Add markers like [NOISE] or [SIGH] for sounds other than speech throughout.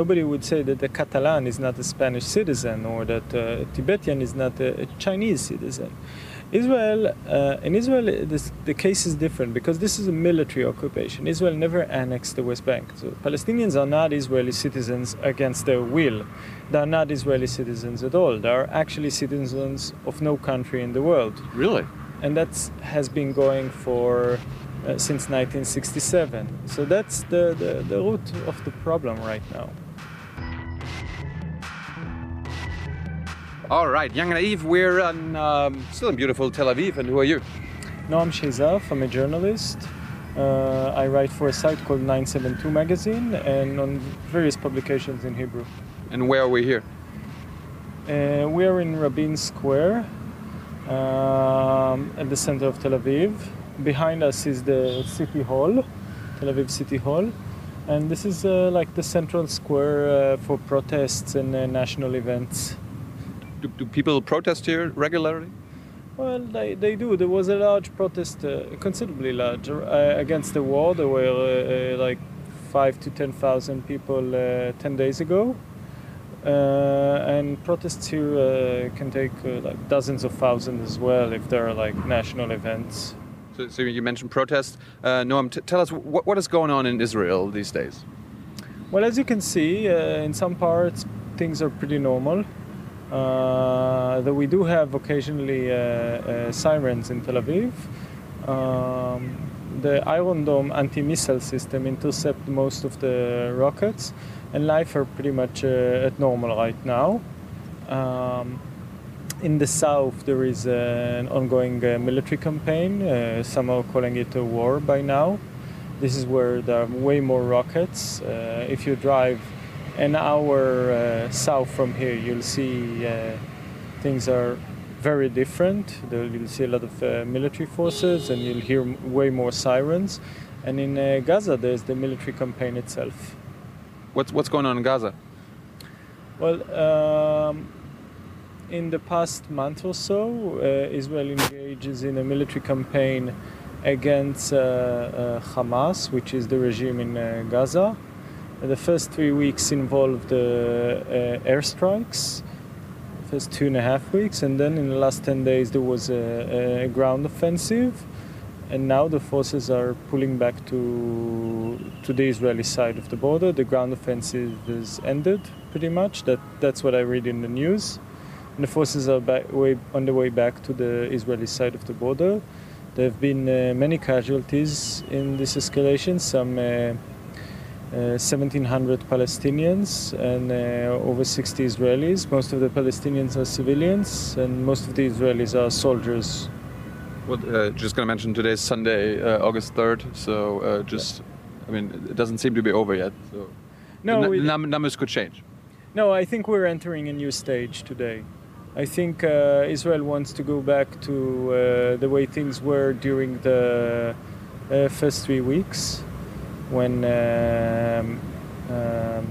nobody would say that a Catalan is not a Spanish citizen or that a Tibetan is not a, a Chinese citizen. Israel, uh, in Israel, this, the case is different because this is a military occupation. Israel never annexed the West Bank. So Palestinians are not Israeli citizens against their will. They are not Israeli citizens at all. They are actually citizens of no country in the world. Really? And that has been going for uh, since 1967. So that's the, the, the root of the problem right now. All right, Young and Naive, we're on, um, still in beautiful Tel Aviv, and who are you? Noam Sheizaf, I'm a journalist. Uh, I write for a site called 972 Magazine and on various publications in Hebrew. And where are we here? Uh, we are in Rabin Square um, at the center of Tel Aviv. Behind us is the City Hall, Tel Aviv City Hall. And this is uh, like the central square uh, for protests and uh, national events. Do, do people protest here regularly? Well, they, they do. There was a large protest, uh, considerably large, uh, against the war. There were uh, uh like five to ten thousand people uh, ten days ago, uh, and protests here can take like dozens of thousands as well if there are like national events. So, so you mentioned protests. Noam, t- tell us what, what is going on in Israel these days. Well, as you can see, in some parts things are pretty normal. Uh, though we do have occasionally uh, uh, sirens in Tel Aviv. Um, the Iron Dome anti-missile system intercept most of the rockets, and life are pretty much at normal right now. Um, in the south, there is uh, an ongoing uh, military campaign. Uh, some are calling it a war by now. This is where there are way more rockets. if you drive an hour uh, south from here, you'll see uh, things are very different. You'll see a lot of uh, military forces, and you'll hear way more sirens. And in uh, Gaza, there's the military campaign itself. What's what's going on in Gaza? Well, um, in the past month or so, uh, Israel engages in a military campaign against uh, Hamas, which is the regime in Gaza. The first three weeks involved uh, uh, airstrikes, first two and a half weeks, and then in the last 10 days there was a, a ground offensive. And now the forces are pulling back to to the Israeli side of the border. The ground offensive is ended pretty much. That that's what I read in the news. And the forces are back, way, on the way back to the Israeli side of the border. There have been uh, many casualties in this escalation. Some uh, 1,700 uh, Palestinians and uh, over 60 Israelis. Most of the Palestinians are civilians, and most of the Israelis are soldiers. Well, uh, just going to mention today's Sunday, uh, August 3rd. So uh, just, I mean, it doesn't seem to be over yet. So no, the numbers could change. No, I think we're entering a new stage today. I think uh, Israel wants to go back to the way things were during the first three weeks when um, um,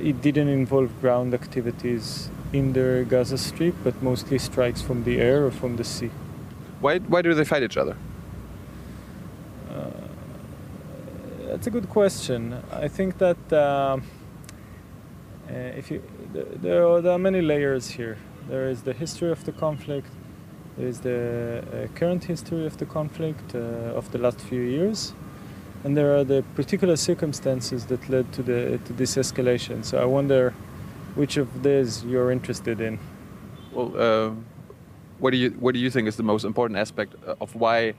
it didn't involve ground activities in the Gaza Strip, but mostly strikes from the air or from the sea. Why, why do they fight each other? Uh, that's a good question. I think that uh, uh, if you, there are, there are many layers here. There is the history of the conflict. There is the uh, current history of the conflict uh, of the last few years and there are the particular circumstances that led to the to this escalation. So I wonder which of these you're interested in. Well, uh, what do you what do you think is the most important aspect of why?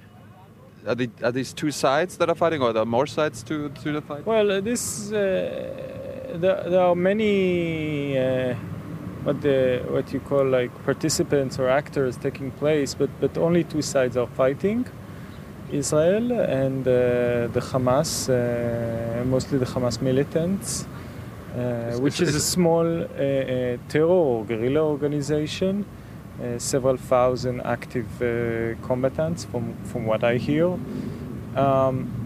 Are, they, are these two sides that are fighting, or are there more sides to, to the fight? Well, uh, this uh, there, there, are many uh, what the what you call like participants or actors taking place, but but only two sides are fighting. Israel and uh, the Hamas, uh, mostly the Hamas militants, uh, which is a small terror or guerrilla organization. several thousand active combatants, from, from what I hear. Um,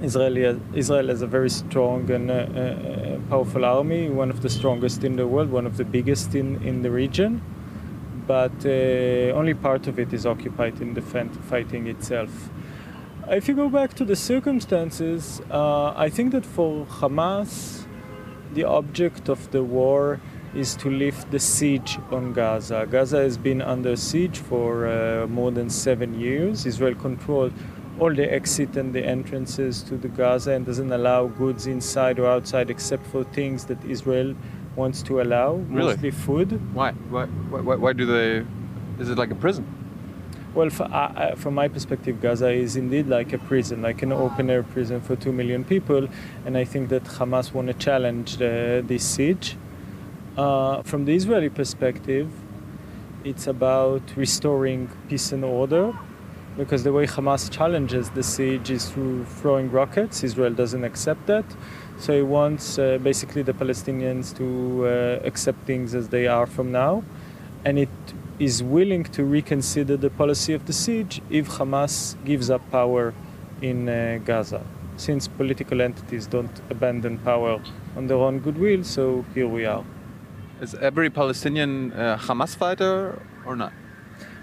Israel, Israel has a very strong and uh, uh, powerful army, one of the strongest in the world, one of the biggest in, in the region. But uh, only part of it is occupied in the fighting itself. If you go back to the circumstances, uh, I think that for Hamas, the object of the war is to lift the siege on Gaza. Gaza has been under siege for uh, more than seven years. Israel controls all the exit and the entrances to the Gaza and doesn't allow goods inside or outside except for things that Israel wants to allow, Really? mostly food. Why? Why? Why? Why do they? Is it like a prison? Well, for, uh, uh, from my perspective, Gaza is indeed like a prison, like an open air prison for two million people, and I think that Hamas want to challenge uh, this siege. Uh, from the Israeli perspective, it's about restoring peace and order, because the way Hamas challenges the siege is through throwing rockets. Israel doesn't accept that, so he wants uh, basically the Palestinians to accept things as they are from now, and it is willing to reconsider the policy of the siege if Hamas gives up power in uh, Gaza. Since political entities don't abandon power on their own goodwill, so here we are. Is every Palestinian uh, Hamas fighter or not?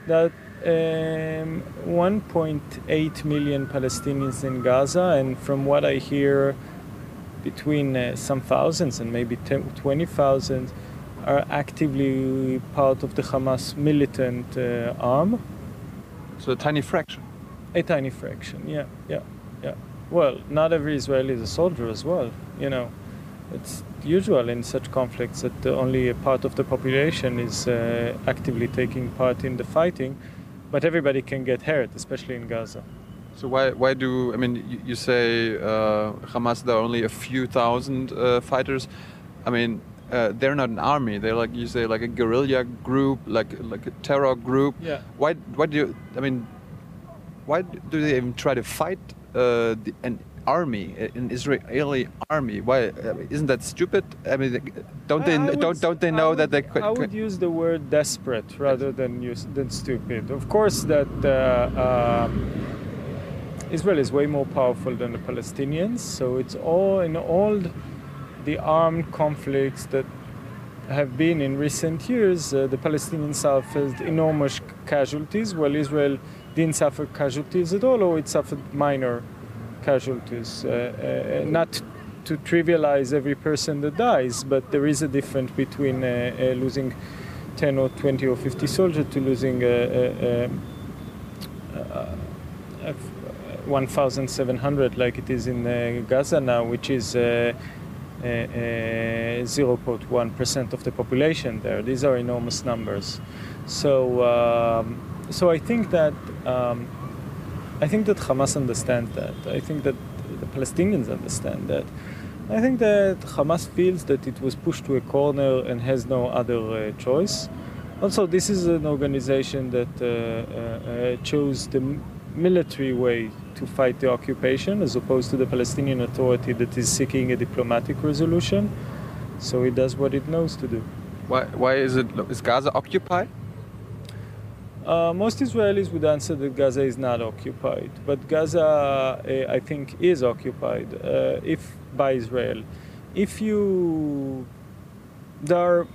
That um, 1.8 million Palestinians in Gaza, and from what I hear, between uh, some thousands and maybe 10, 20,000 are actively part of the Hamas militant uh, arm. So a tiny fraction. A tiny fraction, yeah, yeah, yeah. Well, not every Israeli is a soldier as well, you know. It's usual in such conflicts that only a part of the population is uh, actively taking part in the fighting, but everybody can get hurt, especially in Gaza. So why? Why do? I mean, you, you say uh, Hamas. There are only a few thousand uh, fighters. I mean, uh, they're not an army. They're like you say, like a guerrilla group, like like a terror group. Yeah. Why? Why do you? I mean, why do they even try to fight uh, the, an army, an Israeli army? Why? Isn't that stupid? I mean, don't they? I- I would don't don't they know would- that they? could- I would use the word desperate rather than use than stupid. Of course, that uh, um, Israel is way more powerful than the Palestinians. So it's all in all the armed conflicts that have been in recent years. Uh, the Palestinians suffered enormous casualties, while Israel didn't suffer casualties at all, or it suffered minor casualties. Uh, uh, not to trivialize every person that dies, but there is a difference between uh, uh, losing 10 or 20 or 50 soldiers to losing uh, uh, uh, uh, 1,700 like it is in uh, Gaza now, which is uh, uh, uh, 0.1% of the population there. These are enormous numbers. So, um, so I think that um, I think that Hamas understands that. I think that the Palestinians understand that. I think that Hamas feels that it was pushed to a corner and has no other uh, choice. Also, this is an organization that uh, uh, uh, chose the military way to fight the occupation as opposed to the Palestinian Authority that is seeking a diplomatic resolution. So it does what it knows to do. Why? Why is it? Is Gaza occupied? Uh, most Israelis would answer that Gaza is not occupied, but Gaza, uh, I think, is occupied. Uh, if by Israel, if you there, are,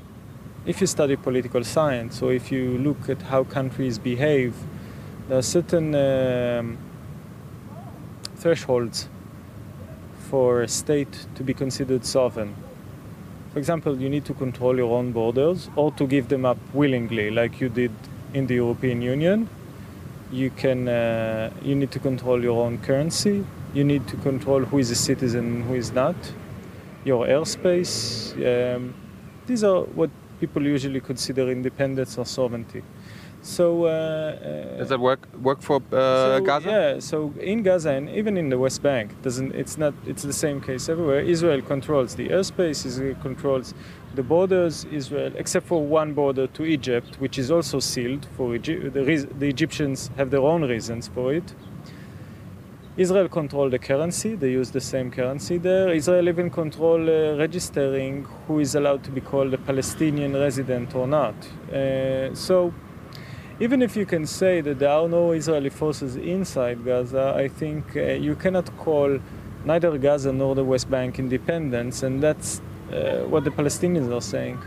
if you study political science, or if you look at how countries behave, there are certain um, thresholds for a state to be considered sovereign. For example, you need to control your own borders or to give them up willingly, like you did in the European Union. You can, uh, you need to control your own currency. You need to control who is a citizen and who is not. Your airspace. Um, these are what people usually consider independence or sovereignty. So, uh, uh, Does that work work for uh, so, Gaza? Yeah, so in Gaza and even in the West Bank, doesn't it's not it's the same case everywhere. Israel controls the airspace, Israel controls the borders. Israel, except for one border to Egypt, which is also sealed for Egypt. The, the Egyptians have their own reasons for it. Israel control the currency; they use the same currency there. Israel even control uh, registering who is allowed to be called a Palestinian resident or not. Uh, so even if you can say that there are no Israeli forces inside Gaza, I think uh, you cannot call neither Gaza nor the West Bank independence, and that's uh, what the Palestinians are saying.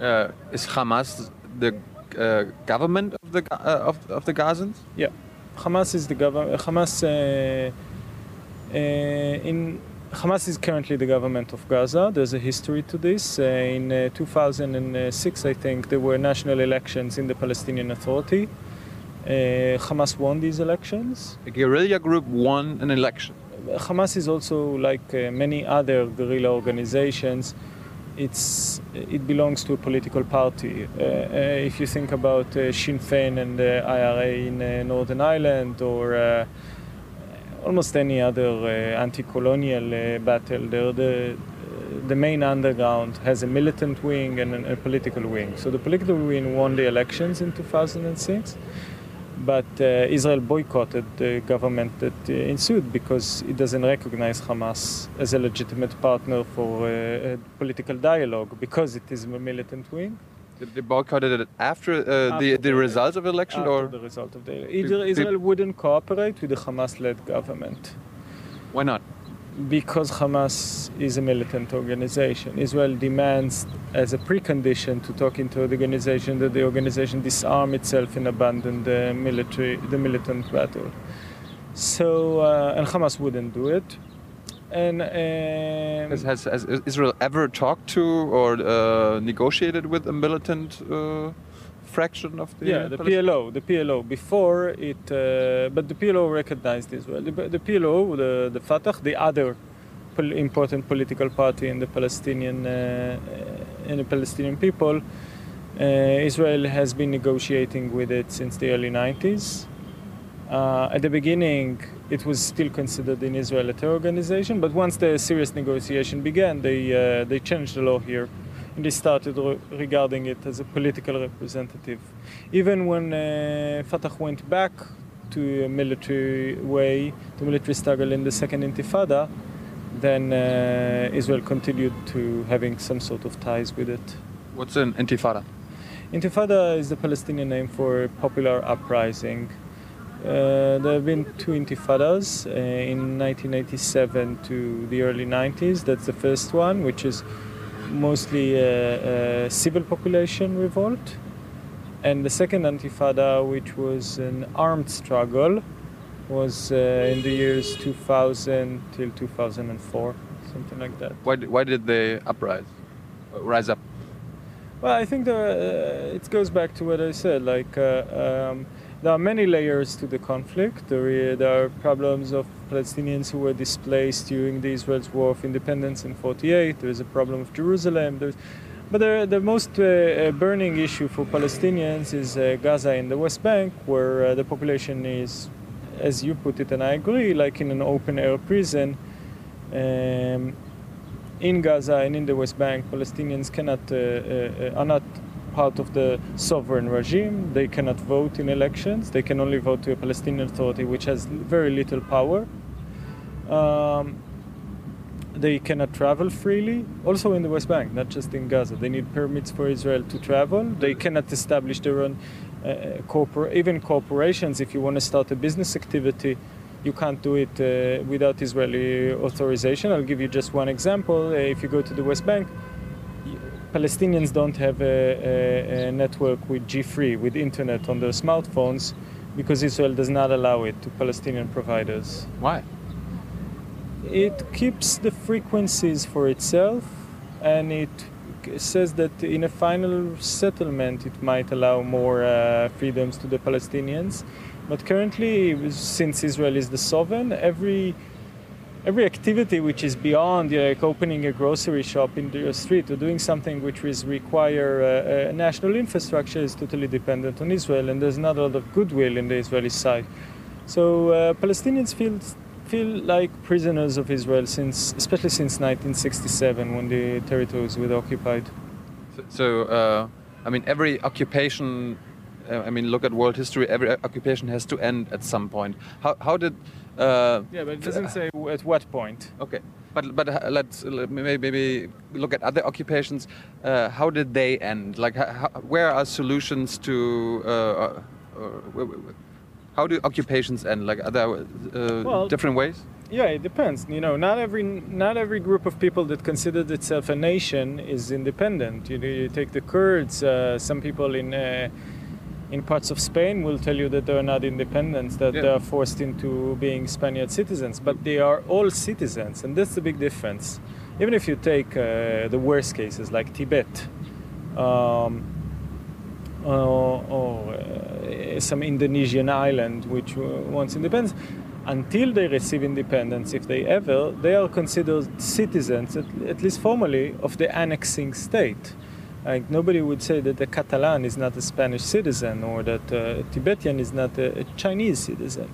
Uh, is Hamas the uh, government of the uh, of, of the Gazans? Yeah, Hamas is the government. Hamas uh, uh, in Hamas is currently the government of Gaza. There's a history to this. Uh, in uh, 2006, I think, there were national elections in the Palestinian Authority. Uh, Hamas won these elections. A guerrilla group won an election. Hamas is also like uh, many other guerrilla organizations. It's it belongs to a political party. Uh, uh, if you think about uh, Sinn Féin and the IRA in uh, Northern Ireland, or uh, almost any other anti-colonial battle, they're the the main underground has a militant wing and a political wing. So the political wing won the elections in 2006 but uh, Israel boycotted the government that uh, ensued because it doesn't recognize Hamas as a legitimate partner for uh, political dialogue because it is a militant wing. They boycotted it after, after the, the result of the election, or the result of the Israel, Israel wouldn't cooperate with the Hamas-led government. Why not? because Hamas is a militant organization. Israel demands as a precondition to talking to the organization that the organization disarm itself and abandon the military, the militant battle. So, uh, and Hamas wouldn't do it. And um, has, has, has, Israel ever talked to or uh, negotiated with a militant? Uh fraction of the yeah the PLO the PLO before it uh, but the PLO recognized Israel. The, the PLO the the Fatah the other pol- important political party in the Palestinian uh, in the Palestinian people uh, Israel has been negotiating with it since the early 90s uh, at the beginning it was still considered in Israel a terror organization but once the serious negotiation began they uh, they changed the law here and they started re- regarding it as a political representative. Even when uh, Fatah went back to a military way, to military struggle in the second Intifada, then uh, Israel continued to having some sort of ties with it. What's an Intifada? Intifada is the Palestinian name for popular uprising. Uh, there have been two intifadas uh, in 1987 to the early 90s. That's the first one, which is mostly a, a civil population revolt. And the second intifada, which was an armed struggle, was uh, in the years 2000 till 2004, something like that. Why, why did they uprise, rise up? Well, I think the, uh, it goes back to what I said. Like, uh, um, there are many layers to the conflict. There, are problems of Palestinians who were displaced during the Israel's War of Independence in 48. There is a problem of Jerusalem. There's, but the, the most uh, uh, burning issue for Palestinians is uh, Gaza and the West Bank, where uh, the population is, as you put it, and I agree, like in an open air prison. Um, in Gaza and in the West Bank, Palestinians cannot uh, uh, are not part of the sovereign regime. They cannot vote in elections. They can only vote to a Palestinian Authority, which has very little power. Um, they cannot travel freely, also in the West Bank, not just in Gaza. They need permits for Israel to travel. They cannot establish their own uh, corpor- even corporations. If you want to start a business activity, you can't do it uh, without Israeli authorization. I'll give you just one example. Uh, if you go to the West Bank, Palestinians don't have a, a, a network with G3, with internet on their smartphones, because Israel does not allow it to Palestinian providers. Why? it keeps the frequencies for itself and it says that in a final settlement it might allow more uh, freedoms to the Palestinians. But currently, since Israel is the sovereign, every every activity which is beyond like opening a grocery shop in the street or doing something which is require uh, a national infrastructure is totally dependent on Israel, and there's not a lot of goodwill in the Israeli side. So uh, Palestinians feel feel like prisoners of Israel since, especially since 1967 when the territories were occupied. So, so uh, I mean, every occupation. Uh, I mean, look at world history. Every occupation has to end at some point. How, how did? Uh, yeah, but it doesn't say at what point. Okay, but but uh, let's maybe, maybe look at other occupations. Uh, how did they end? Like, how, where are solutions to? Uh, how do occupations end? Like, are there uh, well, different ways? Yeah, it depends. You know, not every not every group of people that considers itself a nation is independent. You know, you take the Kurds. Uh, some people in uh, in parts of Spain will tell you that they're not independent, that Yeah. they are forced into being Spaniard citizens, but they are all citizens, and that's the big difference. Even if you take uh, the worst cases like Tibet, um, or, or uh, some Indonesian island which uh, wants independence, until they receive independence, if they ever, they are considered citizens, at, at least formally, of the annexing state. Like nobody would say that a Catalan is not a Spanish citizen or that a Tibetan is not a, a Chinese citizen.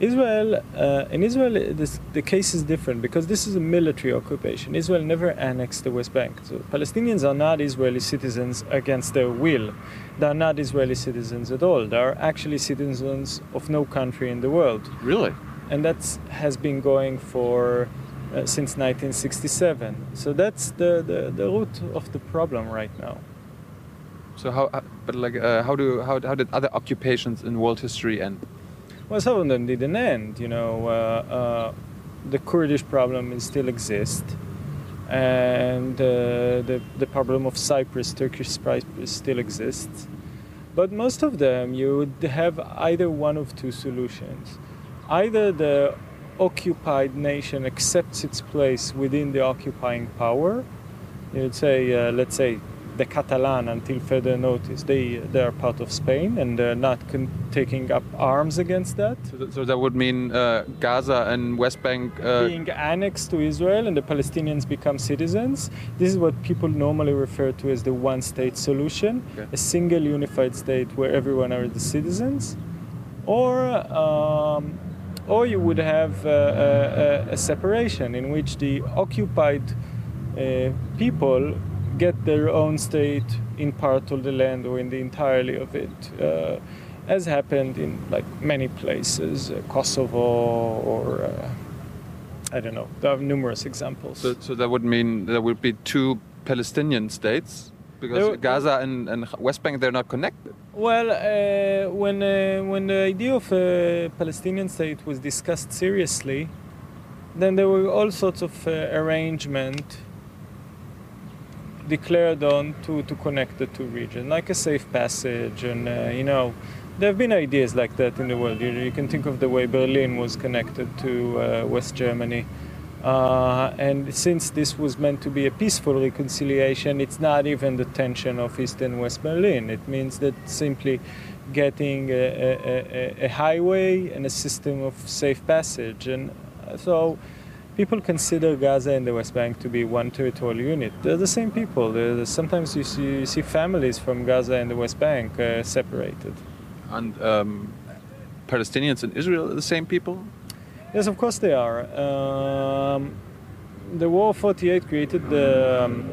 Israel, uh, in Israel, this, the case is different because this is a military occupation. Israel never annexed the West Bank. So Palestinians are not Israeli citizens against their will. They are not Israeli citizens at all. They are actually citizens of no country in the world Really? and that has been going for uh, since 1967. So that's the, the, the root of the problem right now. So how? uh, But like, uh, how do how, how did other occupations in world history end? Well, some of them didn't end. You know, uh, uh, the Kurdish problem is still exists, and uh, the the problem of Cyprus, Turkish Cyprus, still exists. But most of them, you would have either one of two solutions. Either the occupied nation accepts its place within the occupying power. You'd say, uh, let's say, the Catalan, until further notice, they they are part of Spain and they're not taking up arms against that. So, th- so that would mean uh, Gaza and West Bank. Uh, being annexed to Israel and the Palestinians become citizens. This is what people normally refer to as the one state solution Okay. a single unified state where everyone are the citizens. Or, um, or you would have a, a, a separation in which the occupied uh, people get their own state in part of the land or in the entirety of it. Uh, as happened in like many places, uh, Kosovo or uh, I don't know. There are numerous examples. so, so that would mean there would be two Palestinian states because Gaza and, and West Bank they're not connected. well, uh, when uh, when the idea of a Palestinian state was discussed seriously, then there were all sorts of uh, arrangement declared on to, to connect the two regions, like a safe passage, and uh, you know, there have been ideas like that in the world. You, you can think of the way Berlin was connected to uh, West Germany. Uh, and since this was meant to be a peaceful reconciliation, it's not even the tension of East and West Berlin. It means that simply getting a, a, a, highway and a system of safe passage. And uh, so people consider Gaza and the West Bank to be one territorial unit. They're the same people. Sometimes you see, you see families from Gaza and the West Bank uh, separated. And um, Palestinians and Israel are the same people. Yes, of course they are. Um, the War of 48 created the. Um,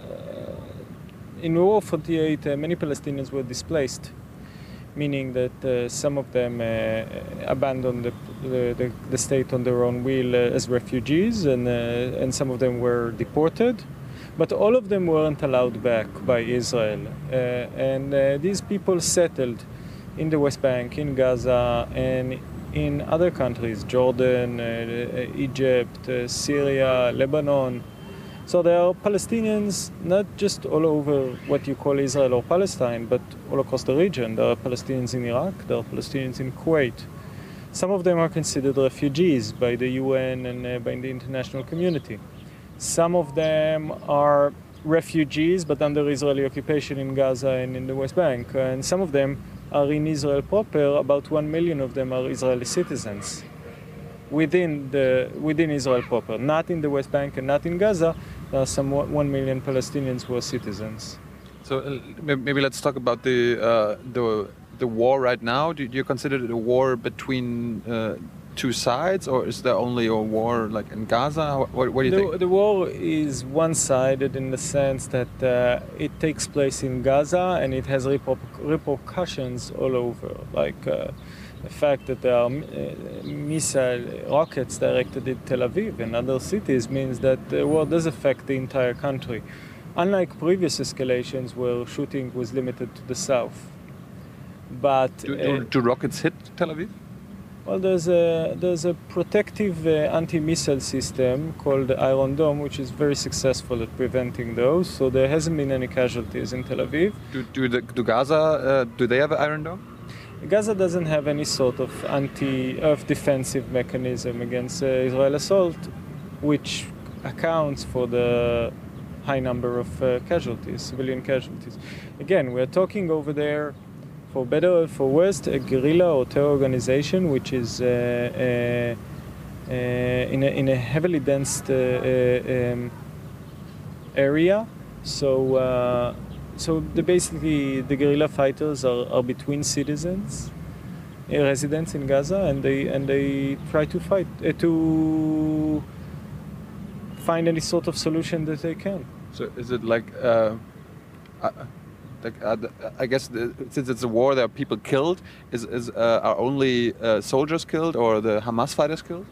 uh, in War of 48, uh, many Palestinians were displaced, meaning that uh, some of them uh, abandoned the, the, the, state on their own will uh, as refugees, and, uh, and some of them were deported. But all of them weren't allowed back by Israel. And these people settled in the West Bank, in Gaza, and in other countries Jordan, uh, Egypt, uh, Syria, Lebanon. So there are Palestinians not just all over what you call Israel or Palestine, but all across the region. There are Palestinians in Iraq, there are Palestinians in Kuwait. Some of them are considered refugees by the UN and uh, by the international community. Some of them are refugees but under Israeli occupation in Gaza and in the West Bank. And some of them are in Israel proper. About one million of them are Israeli citizens within, the, within Israel proper, not in the West Bank and not in Gaza. There are some one one million Palestinians who are citizens. So uh, maybe let's talk about the uh, the the war right now. Do you consider it a war between uh, two sides, or is there only a war like in Gaza? What, what do you the, think? the war is one-sided in the sense that uh, it takes place in Gaza and it has reper- repercussions all over, like uh, the fact that there are uh, missile rockets directed at Tel Aviv and other cities means that the war does affect the entire country. Unlike previous escalations where shooting was limited to the south. But Do, uh, do, do rockets hit Tel Aviv? Well, there's a there's a protective uh, anti-missile system called Iron Dome, which is very successful at preventing those. So there hasn't been any casualties in Tel Aviv. Do do, the, do Gaza uh, do they have an Iron Dome? Gaza doesn't have any sort of anti-earth defensive mechanism against uh, Israel assault, which accounts for the high number of uh, casualties, civilian casualties. Again, we are talking over there for better or for worse, a guerrilla or terror organization which is uh, uh, uh, in, a, in a heavily dense um, area. So, so the, basically, the guerrilla fighters are, are between citizens, residents in Gaza, and they and they try to fight to find any sort of solution that they can. So, is it like? Uh, uh, I guess since it's a war, there are people killed. Is, is uh, are only uh, soldiers killed or the Hamas fighters killed?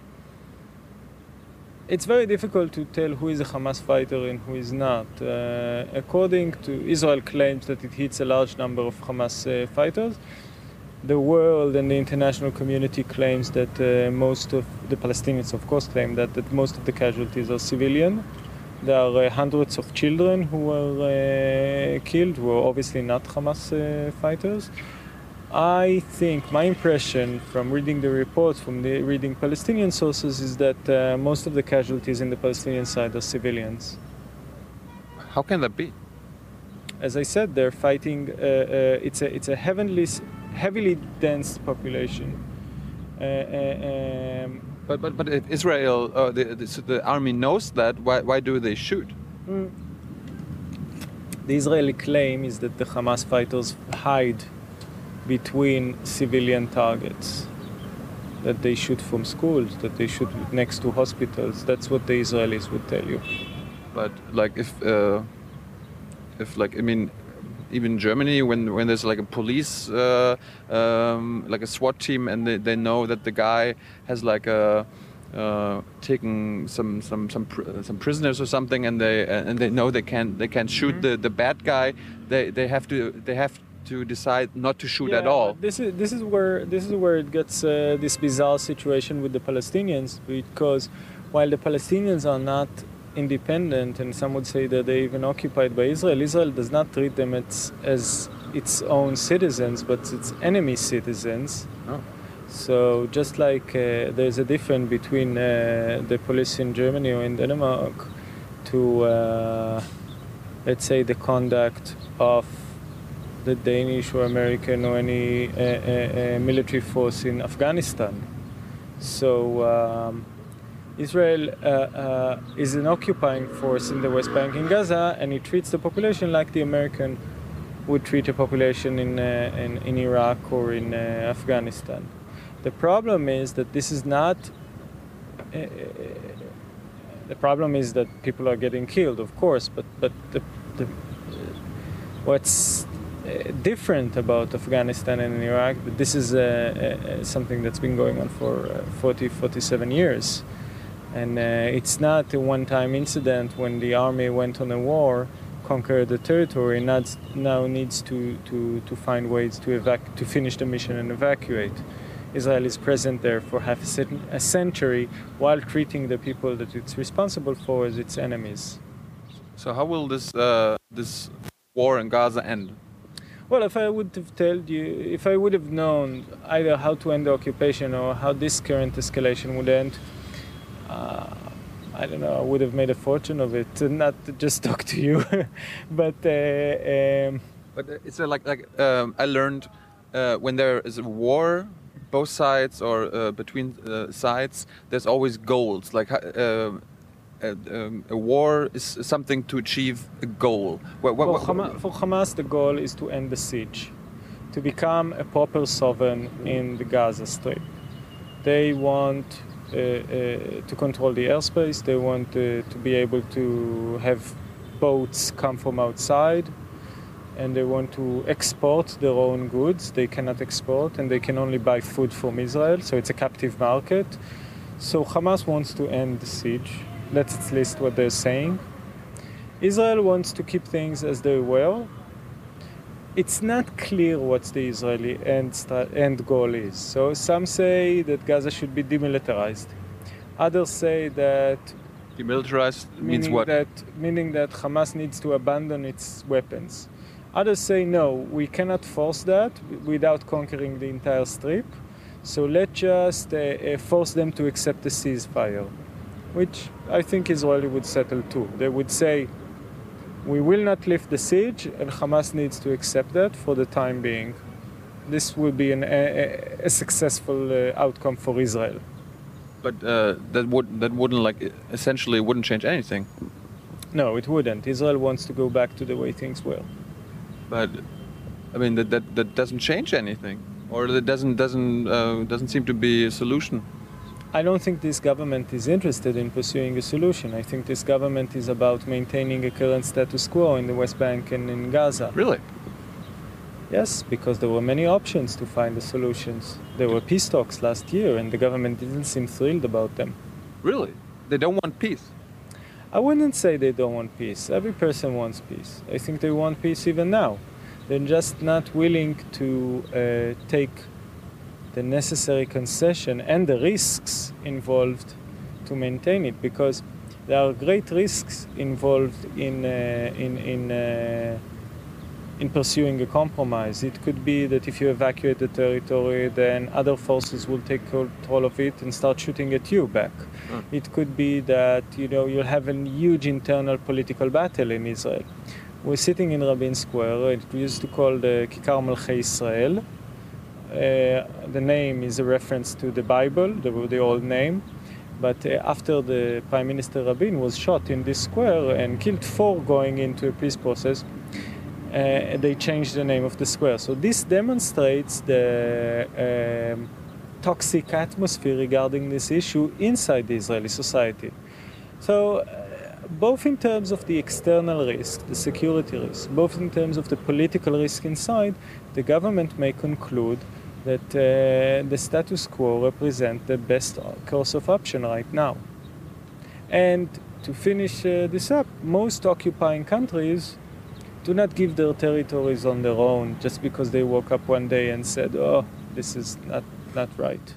It's very difficult to tell who is a Hamas fighter and who is not. Uh, according to Israel claims that it hits a large number of Hamas fighters. The world and the international community claims that most of the Palestinians, of course, claim that, that most of the casualties are civilian. There are uh, hundreds of children who were uh, killed, who are obviously not Hamas uh, fighters. I think my impression from reading the reports, from the reading Palestinian sources, is that uh, most of the casualties in the Palestinian side are civilians. How can that be? As I said, they're fighting. Uh, uh, it's a it's a heavenly, heavily dense population. Um, but but but if Israel, uh, the, the, the army knows that, why why do they shoot? Mm. The Israeli claim is that the Hamas fighters hide between civilian targets. That they shoot from schools, that they shoot next to hospitals. That's what the Israelis would tell you. But like if uh, if like I mean even Germany, when when there's like a police, uh, um, like a SWAT team, and they, they know that the guy has like a uh, taken some some some pr some prisoners or something, and they uh, and they know they can they can shoot mm -hmm. the the bad guy. They they have to they have to decide not to shoot yeah, at all. This is this is where this is where it gets uh, this bizarre situation with the Palestinians because while the Palestinians are not independent, and some would say that they're even occupied by Israel. Israel does not treat them as, as its own citizens, but its enemy citizens. Oh. So just like uh, there's a difference between uh, the police in Germany or in Denmark to, uh, let's say, the conduct of the Danish or American or any uh, uh, uh, military force in Afghanistan. So um, Israel uh, uh, is an occupying force in the West Bank in Gaza, and it treats the population like the American would treat a population in, uh, in, in, Iraq or in uh, Afghanistan. The problem is that this is not. Uh, uh, the problem is that people are getting killed, of course, but but the, the what's different about Afghanistan and Iraq, this is something that's been going on for 40, 47 years. And uh, it's not a one time incident when the army went on a war, conquered the territory, and now needs to, to, to find ways to, evac- to finish the mission and evacuate. Israel is present there for half a century while treating the people that it's responsible for as its enemies. So, how will this, uh, this war in Gaza end? Well, if I would have told you, if I would have known either how to end the occupation or how this current escalation would end, uh, I don't know, I would have made a fortune of it, to not just talk to you. [LAUGHS] but uh, um, but it's like like um, I learned uh, when there is a war, both sides or uh, between uh, sides, there's always goals. Like uh, a, um, a, war is something to achieve a goal. What, what, for, Hamas, for Hamas, the goal is to end the siege, to become a proper sovereign in the Gaza Strip. They want uh, uh, to control the airspace. They want uh, to be able to have boats come from outside and they want to export their own goods. They cannot export and they can only buy food from Israel, so it's a captive market. So Hamas wants to end the siege. That's at least what they're saying. Israel wants to keep things as they were. It's not clear what the Israeli end, end goal is. So some say that Gaza should be demilitarized. Others say that demilitarized means what? that meaning that Hamas needs to abandon its weapons. Others say no, we cannot force that without conquering the entire strip. So let's just uh, uh, force them to accept a ceasefire, which I think Israeli would settle too. They would say we will not lift the siege, and Hamas needs to accept that for the time being. This will be an, a, a successful uh, outcome for Israel. But uh, that would that wouldn't like essentially wouldn't change anything. No, it wouldn't. Israel wants to go back to the way things were. But I mean that that, that doesn't change anything, or that doesn't doesn't uh, doesn't seem to be a solution. I don't think this government is interested in pursuing a solution. I think this government is about maintaining a current status quo in the West Bank and in Gaza. Really? Yes, because there were many options to find the solutions. There were peace talks last year, and the government didn't seem thrilled about them. Really? They don't want peace. I wouldn't say they don't want peace. Every person wants peace. I think they want peace even now. They're just not willing to uh, take the necessary concession and the risks involved to maintain it because there are great risks involved in, uh, in, in, uh, in pursuing a compromise. It could be that if you evacuate the territory, then other forces will take control of it and start shooting at you back. Mm. It could be that you know you'll have a huge internal political battle in Israel. We're sitting in Rabin Square. It used to call the Kikar Malchei Israel. Uh, the name is a reference to the Bible, the, the old name. But uh, after the Prime Minister Rabin was shot in this square and killed four going into a peace process, uh, they changed the name of the square. So this demonstrates the um, toxic atmosphere regarding this issue inside the Israeli society. So, uh, both in terms of the external risk, the security risk, both in terms of the political risk inside, the government may conclude that uh, the status quo represents the best course of option right now. And to finish uh, this up, most occupying countries do not give their territories on their own just because they woke up one day and said, "Oh, this is not not right."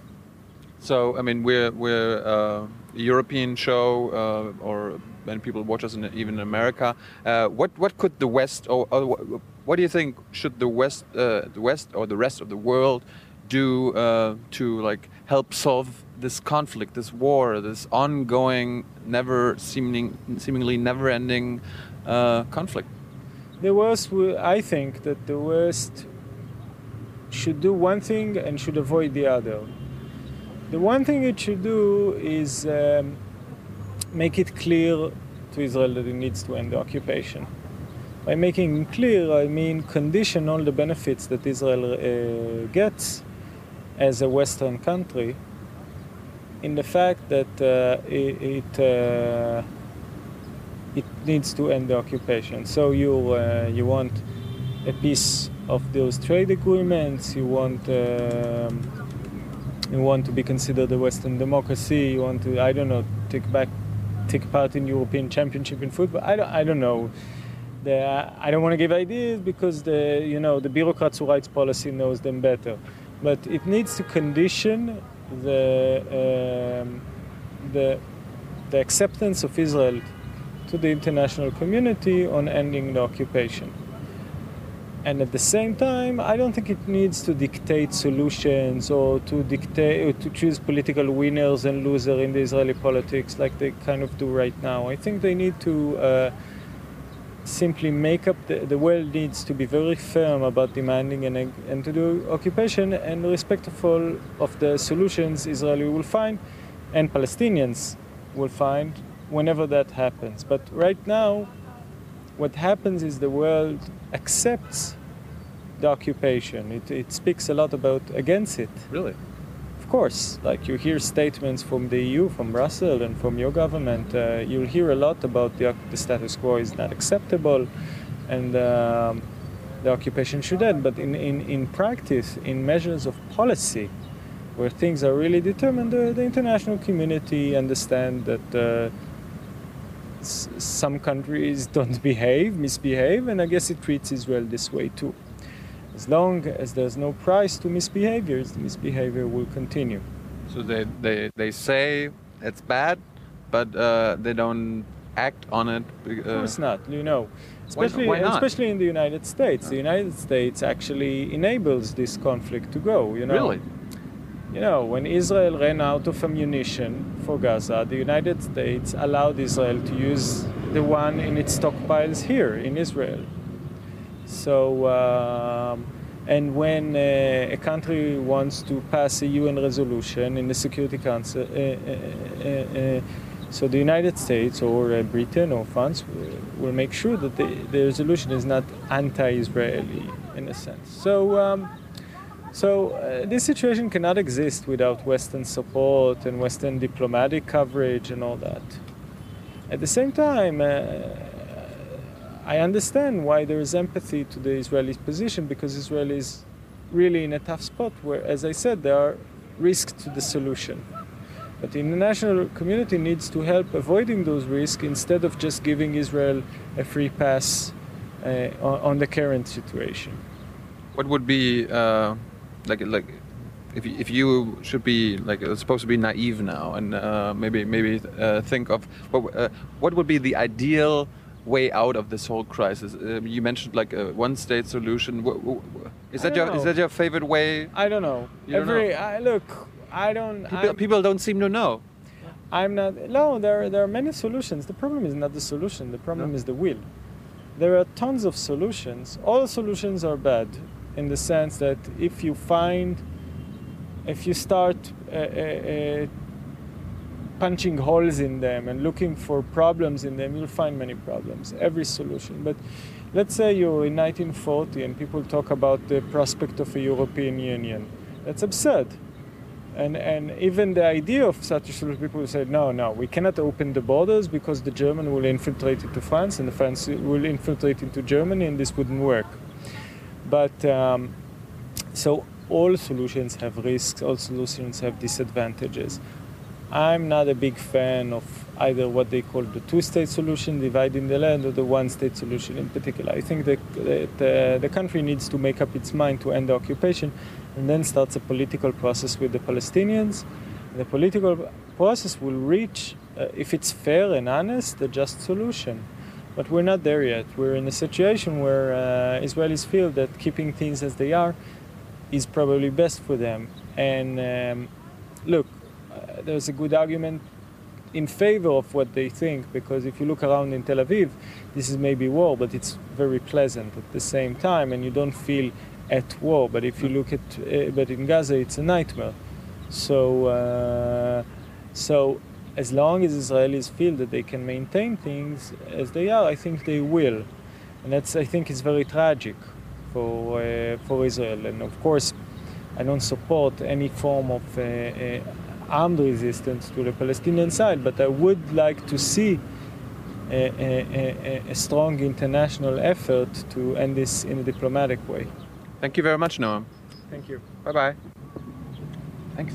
So I mean, we're we're uh, a European show, uh, or many people watch us in even in America. Uh, what what could the West, or, or what do you think should the West, uh, the West, or the rest of the world do uh, to like help solve this conflict, this war, this ongoing, never seeming seemingly never-ending uh, conflict? The West, I think that the West should do one thing and should avoid the other. The one thing it should do is um, make it clear to Israel that it needs to end the occupation. By making clear, I mean condition all the benefits that Israel uh, gets as a Western country in the fact that uh, it it, uh, it needs to end the occupation. So you uh, you want a piece of those trade agreements. You want um, you want to be considered a Western democracy. You want to I don't know take back take part in European Championship in football. I don't I don't know. The, I don't want to give ideas because the you know the bureaucrats who writes policy knows them better, but it needs to condition the um, the the acceptance of Israel to the international community on ending the occupation. And at the same time, I don't think it needs to dictate solutions or to dictate or to choose political winners and losers in the Israeli politics like they kind of do right now. I think they need to uh, simply make up the, the world needs to be very firm about demanding an end to the occupation and respectful of the solutions Israeli will find and Palestinians will find whenever that happens. But right now, what happens is the world accepts the occupation. It, it speaks a lot about against it. Really? Of course, like you hear statements from the EU, from Brussels, and from your government. Uh, you'll hear a lot about the, the status quo is not acceptable, and um, the occupation should end. But in, in, in practice, in measures of policy, where things are really determined, the, the international community understand that uh, some countries don't [LAUGHS] behave, misbehave, and I guess it treats Israel this way too. As long as there's no price to misbehaviors, the misbehavior will continue. So they, they, they say it's bad, but uh, they don't act on it. Uh, of course not. You know, especially why, why especially in the United States. The United States actually enables this conflict to go. You know. Really. You know, when Israel ran out of ammunition for Gaza, the United States allowed Israel to use the one in its stockpiles here in Israel. So, um, and when uh, a country wants to pass a UN resolution in the Security Council, uh, uh, uh, uh so the United States or Britain or France will, make sure that the, the resolution is not anti-Israeli in a sense. So. Um, so uh, this situation cannot exist without Western support and Western diplomatic coverage and all that. At the same time, uh, I understand why there is empathy to the Israeli position because Israel is really in a tough spot where, as I said, there are risks to the solution. But the international community needs to help avoiding those risks instead of just giving Israel a free pass uh, on, on, the current situation. What would be uh, like like if you, if you should be like uh, supposed to be naive now and uh, maybe maybe uh, think of what uh, what would be the ideal way out of this whole crisis? Uh, you mentioned like a one-state solution. Is that your know. is that your favorite way? I don't know. You Every don't know. I, look, I don't. People, people, don't seem to know. I'm not. No, there there are many solutions. The problem is not the solution. The problem no? is the will. There are tons of solutions. All solutions are bad in the sense that if you find, if you start uh, uh, uh, punching holes in them and looking for problems in them, you'll find many problems, every solution. But let's say you're in 1940 and people talk about the prospect of a European Union. That's absurd. And, and even the idea of such a solution, people say, no, no, we cannot open the borders because the German will infiltrate into France and the France will infiltrate into Germany and this wouldn't work. But um, so all solutions have risks, all solutions have disadvantages. I'm not a big fan of either what they call the two-state solution, dividing the land, or the one-state solution in particular. I think that, that uh, the country needs to make up its mind to end the occupation and then starts a political process with the Palestinians. The political process will reach, uh, if it's fair and honest, the just solution. But we're not there yet. We're in a situation where uh, Israelis feel that keeping things as they are is probably best for them. And um, look, uh, there's a good argument in favor of what they think because if you look around in Tel Aviv, this is maybe war, but it's very pleasant at the same time, and you don't feel at war. But if you look at, uh, but in Gaza, it's a nightmare. So, uh, so as long as Israelis feel that they can maintain things as they are, I think they will, and that's I think is very tragic for uh, for Israel. And of course, I don't support any form of uh, uh, armed resistance to the Palestinian side, but I would like to see a, a, a, a strong international effort to end this in a diplomatic way. Thank you very much, Noam. Thank you. Bye bye. Thanks.